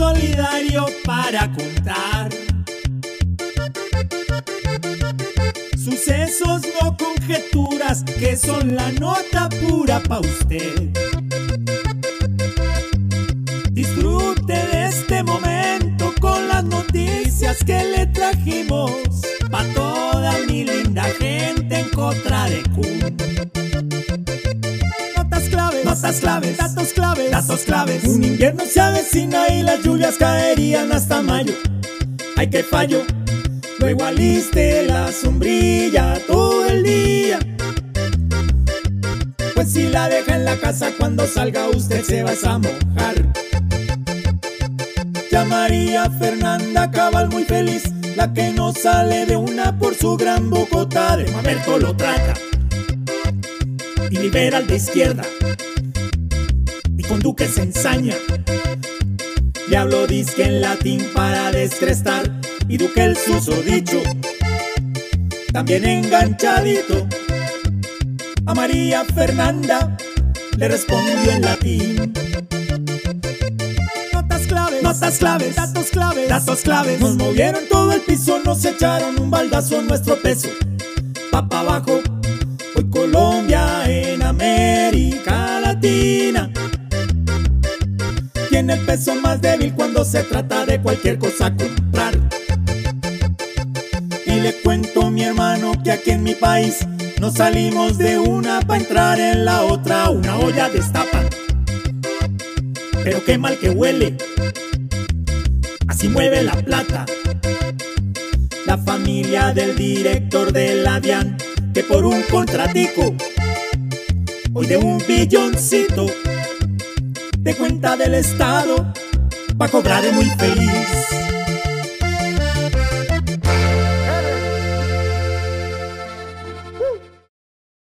solidario para contar. Sucesos, no que son la nota pura pa' usted. Disfrute de este momento con las noticias que le trajimos pa' toda mi linda gente en contra de Kun. Notas claves, datos claves, datos claves. Un invierno se avecina y las lluvias caerían hasta mayo. Ay, qué fallo. Luego aliste la sombrilla Pues si la deja en la casa cuando salga usted se va a mojar. Ya María Fernanda Cabal muy feliz, la que no sale de una por su gran bocota de mamerto lo trata. Y liberal de izquierda. Y con Duque se ensaña. Le hablo disque en latín para destrestar y Duque el susodicho, también enganchadito. A María Fernanda le respondió en latín. Notas claves, notas claves, datos claves, datos claves. Nos movieron todo el piso, nos echaron un baldazo a nuestro peso. Pa' pa' abajo, hoy Colombia en América Latina. Tiene el peso más débil cuando se trata de cualquier cosa comprar. Y le cuento mi hermano que aquí en mi país no salimos de una para entrar en la otra, una olla destapan. Pero qué mal que huele, así mueve la plata. La familia del director de la DIAN, que por un contratico, hoy de un billoncito, de cuenta del Estado, va a cobrar muy feliz.